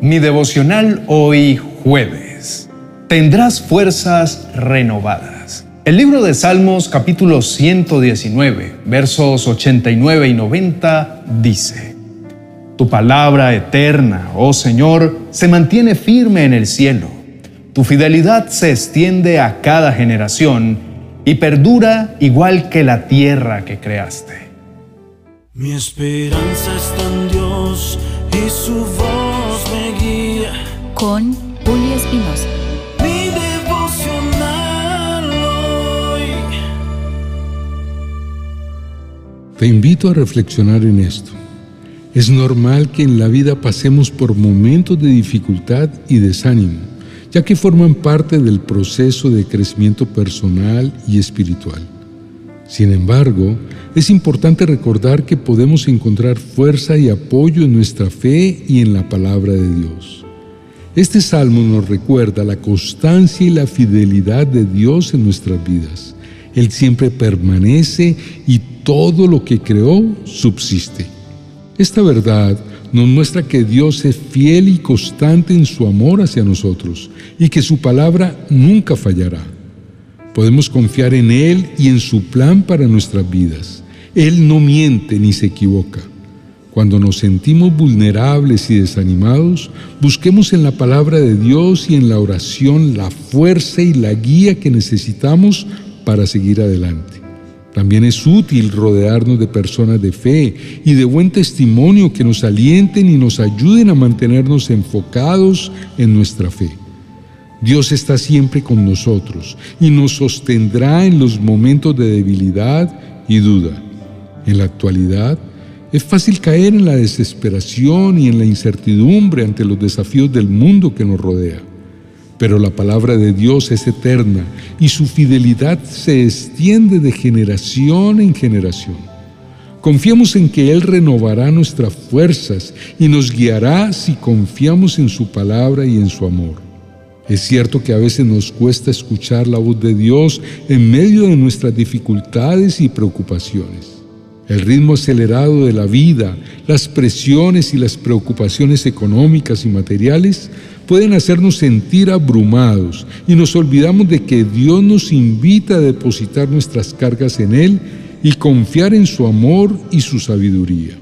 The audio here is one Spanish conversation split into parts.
Mi devocional hoy jueves. Tendrás fuerzas renovadas. El libro de Salmos capítulo 119, versos 89 y 90 dice, Tu palabra eterna, oh Señor, se mantiene firme en el cielo. Tu fidelidad se extiende a cada generación y perdura igual que la tierra que creaste. Mi esperanza está en Dios y su voz me guía. Con Julio Espinosa. Mi devocional hoy. Te invito a reflexionar en esto. Es normal que en la vida pasemos por momentos de dificultad y desánimo, ya que forman parte del proceso de crecimiento personal y espiritual. Sin embargo, es importante recordar que podemos encontrar fuerza y apoyo en nuestra fe y en la palabra de Dios. Este salmo nos recuerda la constancia y la fidelidad de Dios en nuestras vidas. Él siempre permanece y todo lo que creó subsiste. Esta verdad nos muestra que Dios es fiel y constante en su amor hacia nosotros y que su palabra nunca fallará. Podemos confiar en Él y en su plan para nuestras vidas. Él no miente ni se equivoca. Cuando nos sentimos vulnerables y desanimados, busquemos en la palabra de Dios y en la oración la fuerza y la guía que necesitamos para seguir adelante. También es útil rodearnos de personas de fe y de buen testimonio que nos alienten y nos ayuden a mantenernos enfocados en nuestra fe. Dios está siempre con nosotros y nos sostendrá en los momentos de debilidad y duda. En la actualidad, es fácil caer en la desesperación y en la incertidumbre ante los desafíos del mundo que nos rodea. Pero la palabra de Dios es eterna y su fidelidad se extiende de generación en generación. Confiamos en que Él renovará nuestras fuerzas y nos guiará si confiamos en su palabra y en su amor. Es cierto que a veces nos cuesta escuchar la voz de Dios en medio de nuestras dificultades y preocupaciones. El ritmo acelerado de la vida, las presiones y las preocupaciones económicas y materiales pueden hacernos sentir abrumados y nos olvidamos de que Dios nos invita a depositar nuestras cargas en Él y confiar en su amor y su sabiduría.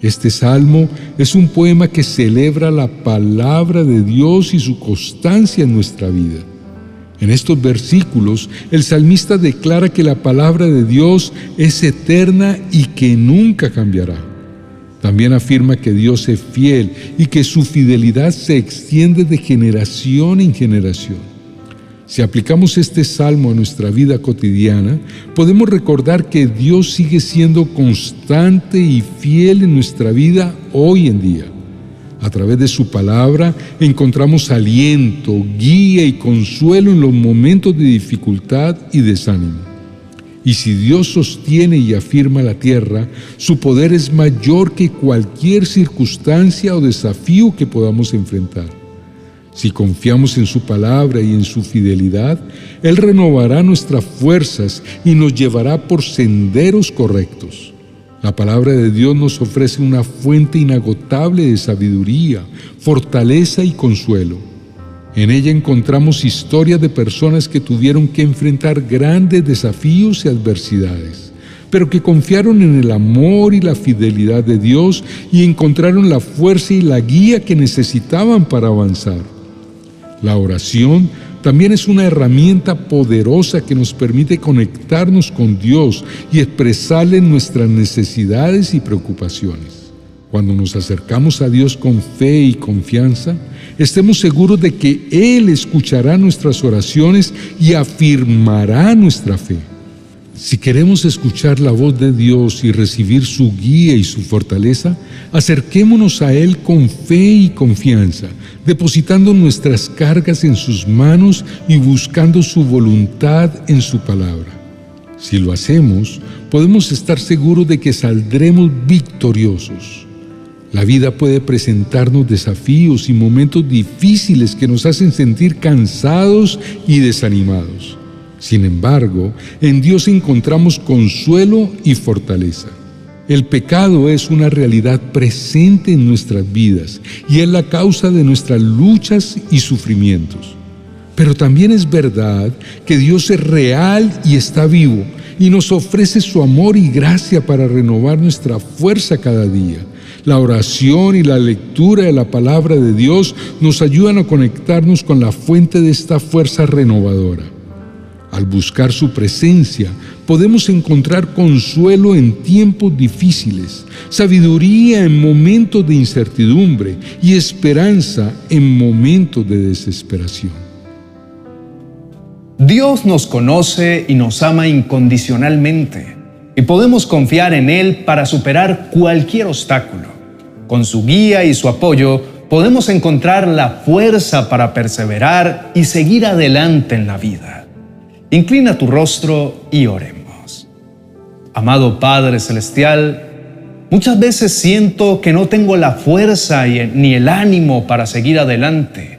Este salmo es un poema que celebra la palabra de Dios y su constancia en nuestra vida. En estos versículos, el salmista declara que la palabra de Dios es eterna y que nunca cambiará. También afirma que Dios es fiel y que su fidelidad se extiende de generación en generación. Si aplicamos este salmo a nuestra vida cotidiana, podemos recordar que Dios sigue siendo constante y fiel en nuestra vida hoy en día. A través de su palabra encontramos aliento, guía y consuelo en los momentos de dificultad y desánimo. Y si Dios sostiene y afirma la tierra, su poder es mayor que cualquier circunstancia o desafío que podamos enfrentar. Si confiamos en su palabra y en su fidelidad, Él renovará nuestras fuerzas y nos llevará por senderos correctos. La palabra de Dios nos ofrece una fuente inagotable de sabiduría, fortaleza y consuelo. En ella encontramos historias de personas que tuvieron que enfrentar grandes desafíos y adversidades, pero que confiaron en el amor y la fidelidad de Dios y encontraron la fuerza y la guía que necesitaban para avanzar. La oración también es una herramienta poderosa que nos permite conectarnos con Dios y expresarle nuestras necesidades y preocupaciones. Cuando nos acercamos a Dios con fe y confianza, estemos seguros de que Él escuchará nuestras oraciones y afirmará nuestra fe. Si queremos escuchar la voz de Dios y recibir su guía y su fortaleza, acerquémonos a Él con fe y confianza, depositando nuestras cargas en sus manos y buscando su voluntad en su palabra. Si lo hacemos, podemos estar seguros de que saldremos victoriosos. La vida puede presentarnos desafíos y momentos difíciles que nos hacen sentir cansados y desanimados. Sin embargo, en Dios encontramos consuelo y fortaleza. El pecado es una realidad presente en nuestras vidas y es la causa de nuestras luchas y sufrimientos. Pero también es verdad que Dios es real y está vivo y nos ofrece su amor y gracia para renovar nuestra fuerza cada día. La oración y la lectura de la palabra de Dios nos ayudan a conectarnos con la fuente de esta fuerza renovadora. Al buscar su presencia, podemos encontrar consuelo en tiempos difíciles, sabiduría en momentos de incertidumbre y esperanza en momentos de desesperación. Dios nos conoce y nos ama incondicionalmente y podemos confiar en Él para superar cualquier obstáculo. Con su guía y su apoyo podemos encontrar la fuerza para perseverar y seguir adelante en la vida. Inclina tu rostro y oremos. Amado Padre Celestial, muchas veces siento que no tengo la fuerza ni el ánimo para seguir adelante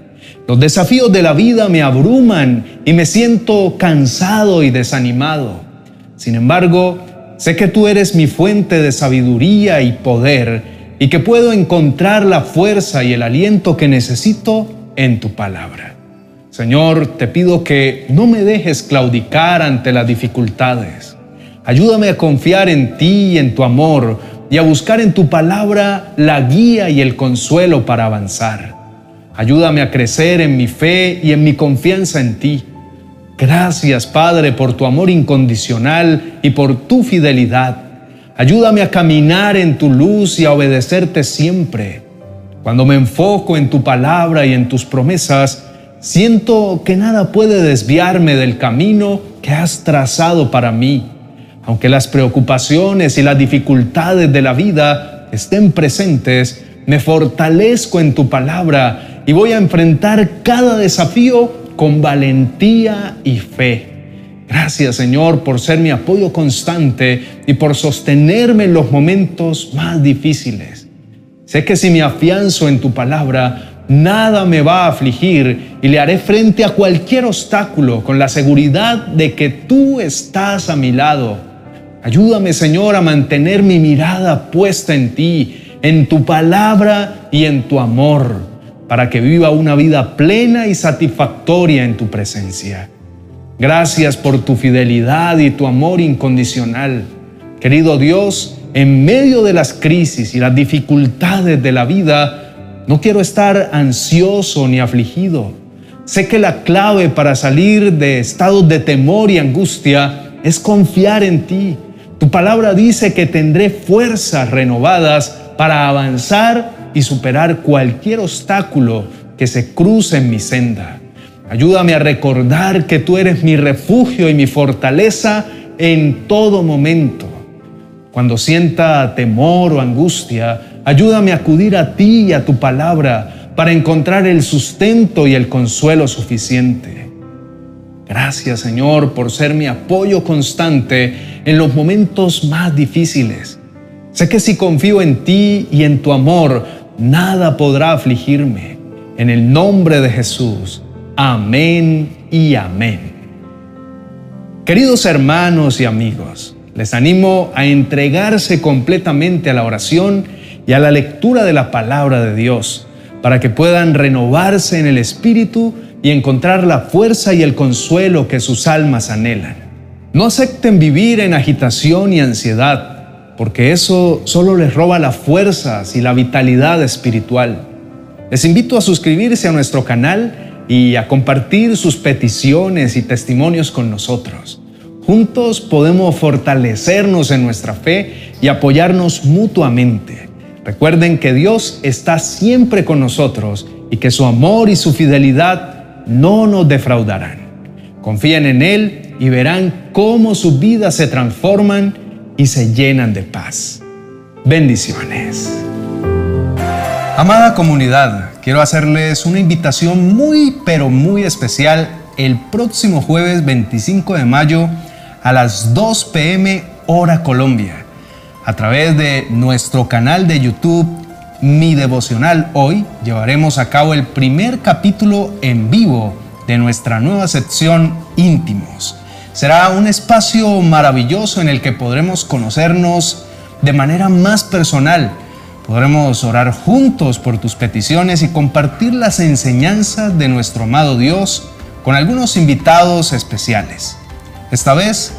los desafíos de la vida me abruman y me siento cansado y desanimado. Sin embargo, sé que tú eres mi fuente de sabiduría y poder y que puedo encontrar la fuerza y el aliento que necesito en tu palabra. Señor, te pido que no me dejes claudicar ante las dificultades. Ayúdame a confiar en ti y en tu amor y a buscar en tu palabra la guía y el consuelo para avanzar. Ayúdame a crecer en mi fe y en mi confianza en ti. Gracias, Padre, por tu amor incondicional y por tu fidelidad. Ayúdame a caminar en tu luz y a obedecerte siempre. Cuando me enfoco en tu palabra y en tus promesas, siento que nada puede desviarme del camino que has trazado para mí. Aunque las preocupaciones y las dificultades de la vida estén presentes, me fortalezco en tu palabra y voy a enfrentar cada desafío con valentía y fe. Gracias Señor por ser mi apoyo constante y por sostenerme en los momentos más difíciles. Sé que si me afianzo en tu palabra, nada me va a afligir y le haré frente a cualquier obstáculo con la seguridad de que tú estás a mi lado. Ayúdame Señor a mantener mi mirada puesta en ti, en tu palabra y en tu amor para que viva una vida plena y satisfactoria en tu presencia. Gracias por tu fidelidad y tu amor incondicional. Querido Dios, en medio de las crisis y las dificultades de la vida, no quiero estar ansioso ni afligido. Sé que la clave para salir de estados de temor y angustia es confiar en ti. Tu palabra dice que tendré fuerzas renovadas para avanzar y superar cualquier obstáculo que se cruce en mi senda. Ayúdame a recordar que tú eres mi refugio y mi fortaleza en todo momento. Cuando sienta temor o angustia, ayúdame a acudir a ti y a tu palabra para encontrar el sustento y el consuelo suficiente. Gracias Señor por ser mi apoyo constante en los momentos más difíciles. Sé que si confío en ti y en tu amor, nada podrá afligirme. En el nombre de Jesús. Amén y amén. Queridos hermanos y amigos, les animo a entregarse completamente a la oración y a la lectura de la palabra de Dios para que puedan renovarse en el Espíritu y encontrar la fuerza y el consuelo que sus almas anhelan. No acepten vivir en agitación y ansiedad porque eso solo les roba las fuerzas y la vitalidad espiritual. Les invito a suscribirse a nuestro canal y a compartir sus peticiones y testimonios con nosotros. Juntos podemos fortalecernos en nuestra fe y apoyarnos mutuamente. Recuerden que Dios está siempre con nosotros y que su amor y su fidelidad no nos defraudarán. Confíen en Él y verán cómo sus vidas se transforman y se llenan de paz. Bendiciones. Amada comunidad, quiero hacerles una invitación muy pero muy especial el próximo jueves 25 de mayo a las 2 pm hora Colombia. A través de nuestro canal de YouTube Mi Devocional Hoy llevaremos a cabo el primer capítulo en vivo de nuestra nueva sección Íntimos Será un espacio maravilloso en el que podremos conocernos de manera más personal. Podremos orar juntos por tus peticiones y compartir las enseñanzas de nuestro amado Dios con algunos invitados especiales. Esta vez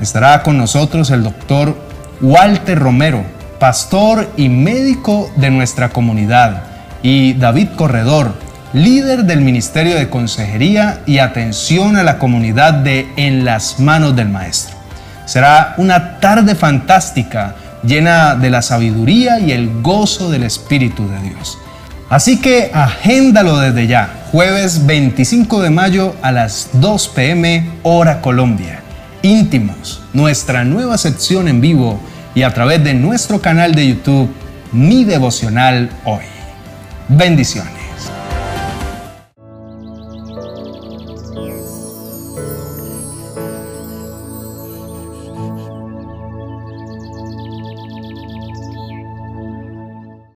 estará con nosotros el doctor Walter Romero, pastor y médico de nuestra comunidad, y David Corredor, líder del Ministerio de Consejería y Atención a la Comunidad de En las Manos del Maestro. Será una tarde fantástica llena de la sabiduría y el gozo del Espíritu de Dios. Así que agéndalo desde ya, jueves 25 de mayo a las 2 pm hora Colombia. Íntimos, nuestra nueva sección en vivo y a través de nuestro canal de YouTube, Mi Devocional Hoy. Bendiciones.